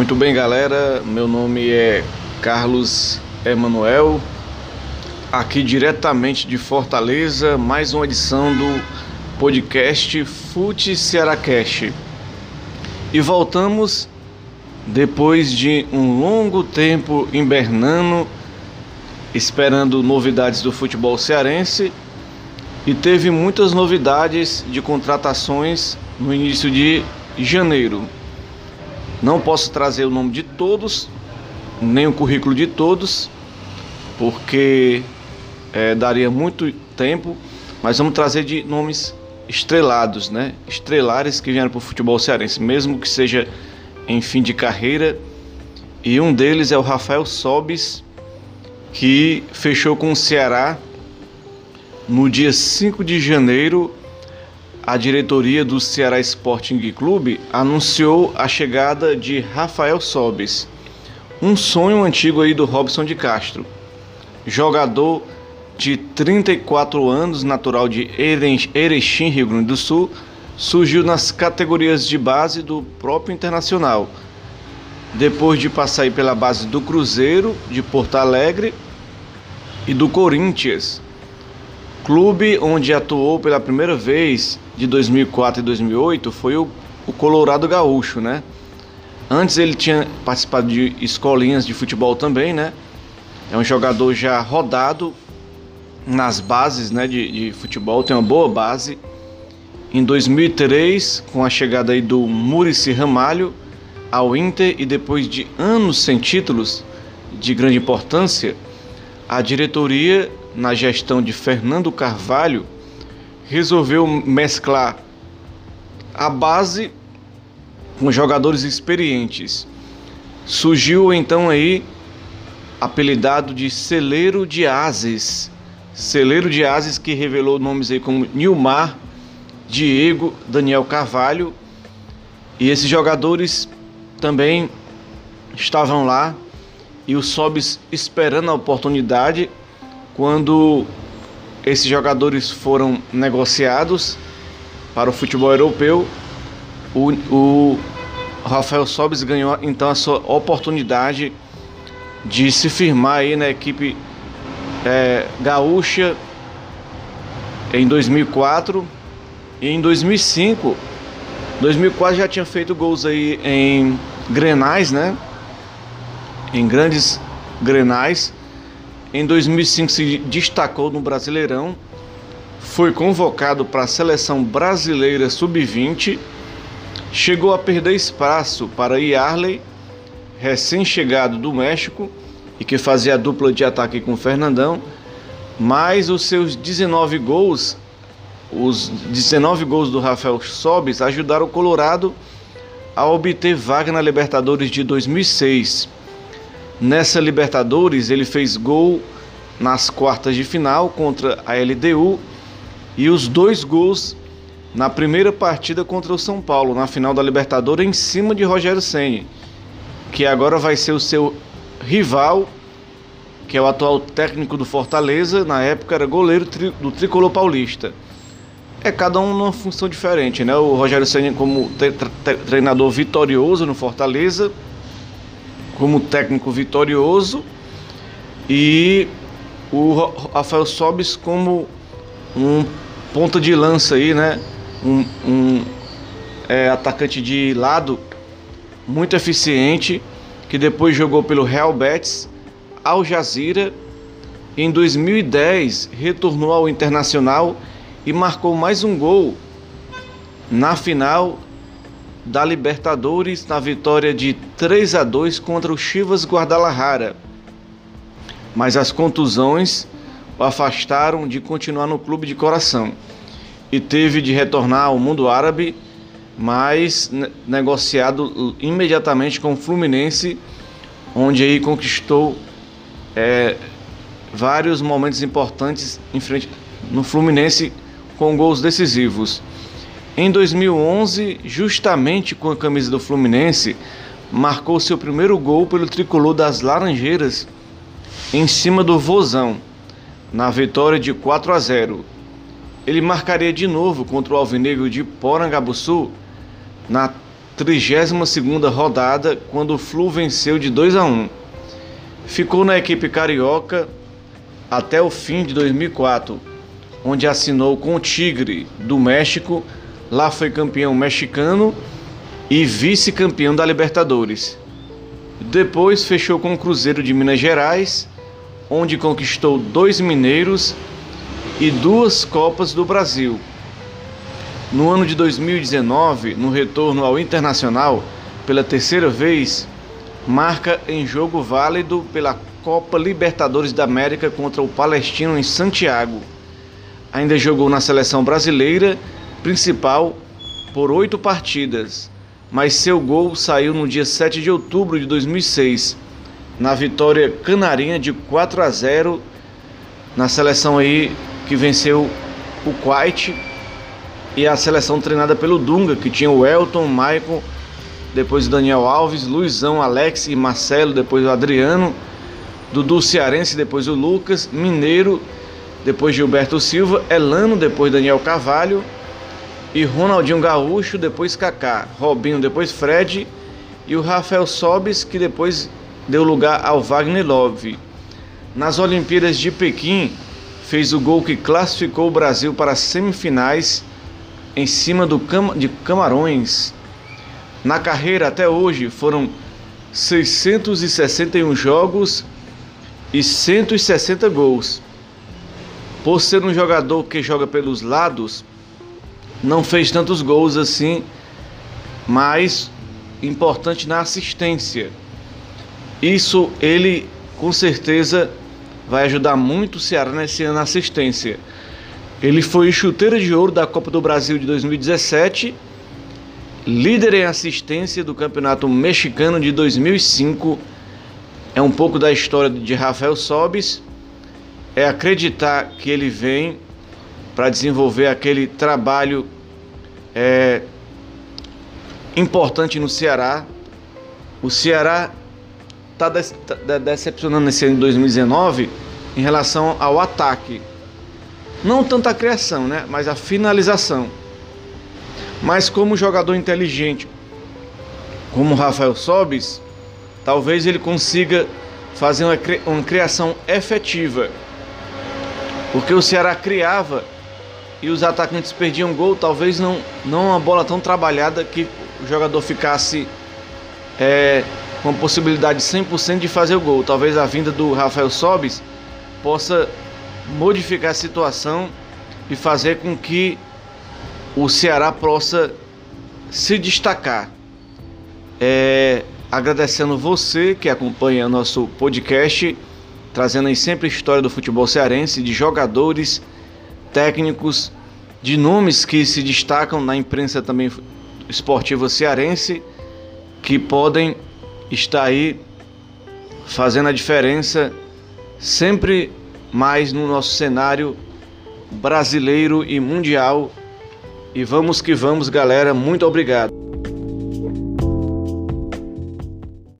Muito bem, galera. Meu nome é Carlos Emanuel, aqui diretamente de Fortaleza, mais uma edição do podcast Fute Cearacast. E voltamos depois de um longo tempo invernando, esperando novidades do futebol cearense. E teve muitas novidades de contratações no início de janeiro. Não posso trazer o nome de todos, nem o currículo de todos, porque é, daria muito tempo, mas vamos trazer de nomes estrelados, né? Estrelares que vieram para o futebol cearense, mesmo que seja em fim de carreira. E um deles é o Rafael Sobis, que fechou com o Ceará no dia 5 de janeiro a diretoria do Ceará Sporting Clube anunciou a chegada de Rafael Sobes, um sonho antigo aí do Robson de Castro. Jogador de 34 anos, natural de Erechim, Rio Grande do Sul, surgiu nas categorias de base do próprio Internacional. Depois de passar pela base do Cruzeiro, de Porto Alegre e do Corinthians, clube onde atuou pela primeira vez de 2004 e 2008 foi o, o Colorado Gaúcho, né? Antes ele tinha participado de escolinhas de futebol também, né? É um jogador já rodado nas bases né, de, de futebol, tem uma boa base. Em 2003, com a chegada aí do Murici Ramalho ao Inter e depois de anos sem títulos de grande importância, a diretoria, na gestão de Fernando Carvalho, resolveu mesclar a base com jogadores experientes. Surgiu então aí apelidado de Celeiro de Ases. Celeiro de Ases que revelou nomes aí como Nilmar, Diego, Daniel Carvalho. E esses jogadores também estavam lá e o Sobis esperando a oportunidade quando esses jogadores foram negociados para o futebol europeu. O, o Rafael Sobis ganhou então a sua oportunidade de se firmar aí na equipe é, gaúcha em 2004 e em 2005. 2004 já tinha feito gols aí em Grenais, né? Em grandes Grenais. Em 2005 se destacou no Brasileirão, foi convocado para a seleção brasileira sub-20, chegou a perder espaço para Yarley, recém-chegado do México e que fazia a dupla de ataque com Fernandão, mas os seus 19 gols, os 19 gols do Rafael Sobis ajudaram o Colorado a obter vaga na Libertadores de 2006 Nessa Libertadores, ele fez gol nas quartas de final contra a LDU e os dois gols na primeira partida contra o São Paulo, na final da Libertadores, em cima de Rogério Ceni, que agora vai ser o seu rival, que é o atual técnico do Fortaleza, na época era goleiro do Tricolor Paulista. É cada um numa função diferente, né? O Rogério Ceni como treinador vitorioso no Fortaleza, como técnico vitorioso e o Rafael Sobis como um ponta de lança aí, né? Um, um é, atacante de lado muito eficiente que depois jogou pelo Real Betis, Al Jazeera. Em 2010 retornou ao Internacional e marcou mais um gol na final da Libertadores na vitória de 3 a 2 contra o Chivas Guadalajara. Mas as contusões o afastaram de continuar no clube de coração e teve de retornar ao mundo árabe, mas negociado imediatamente com o Fluminense, onde aí conquistou é, vários momentos importantes em frente no Fluminense com gols decisivos. Em 2011, justamente com a camisa do Fluminense, marcou seu primeiro gol pelo tricolor das Laranjeiras em cima do Vozão, na vitória de 4 a 0. Ele marcaria de novo contra o Alvinegro de Porangabuçu na 32ª rodada, quando o Flu venceu de 2 a 1. Ficou na equipe carioca até o fim de 2004, onde assinou com o Tigre do México. Lá foi campeão mexicano e vice-campeão da Libertadores. Depois fechou com o Cruzeiro de Minas Gerais, onde conquistou dois mineiros e duas Copas do Brasil. No ano de 2019, no retorno ao Internacional, pela terceira vez, marca em jogo válido pela Copa Libertadores da América contra o Palestino em Santiago. Ainda jogou na seleção brasileira principal por oito partidas, mas seu gol saiu no dia 7 de outubro de 2006, na vitória canarinha de 4 a 0 na seleção aí que venceu o Kuwait e a seleção treinada pelo Dunga, que tinha o Elton, Michael, depois o Daniel Alves, Luizão, Alex e Marcelo, depois o Adriano, Dudu Cearense, depois o Lucas, Mineiro, depois Gilberto Silva, Elano, depois Daniel Carvalho e Ronaldinho Gaúcho, depois Kaká, Robinho, depois Fred e o Rafael Sobis, que depois deu lugar ao Wagner Love. Nas Olimpíadas de Pequim, fez o gol que classificou o Brasil para as semifinais em cima do Cam de Camarões. Na carreira até hoje foram 661 jogos e 160 gols. Por ser um jogador que joga pelos lados, não fez tantos gols assim, mas importante na assistência. Isso ele com certeza vai ajudar muito o Ceará nesse ano na assistência. Ele foi chuteiro de ouro da Copa do Brasil de 2017, líder em assistência do Campeonato Mexicano de 2005. É um pouco da história de Rafael Sobis. É acreditar que ele vem para desenvolver aquele trabalho é, importante no Ceará. O Ceará está tá decepcionando nesse ano de 2019 em relação ao ataque não tanto a criação, né? Mas a finalização. Mas como jogador inteligente, como Rafael Sobis, talvez ele consiga fazer uma criação efetiva. Porque o Ceará criava e os atacantes perdiam gol, talvez não, não uma bola tão trabalhada que o jogador ficasse é, com a possibilidade 100% de fazer o gol. Talvez a vinda do Rafael Sobis possa modificar a situação e fazer com que o Ceará possa se destacar. É, agradecendo você que acompanha nosso podcast, trazendo aí sempre a história do futebol cearense, de jogadores, técnicos, de nomes que se destacam na imprensa também esportiva cearense, que podem estar aí fazendo a diferença sempre mais no nosso cenário brasileiro e mundial. E vamos que vamos, galera. Muito obrigado.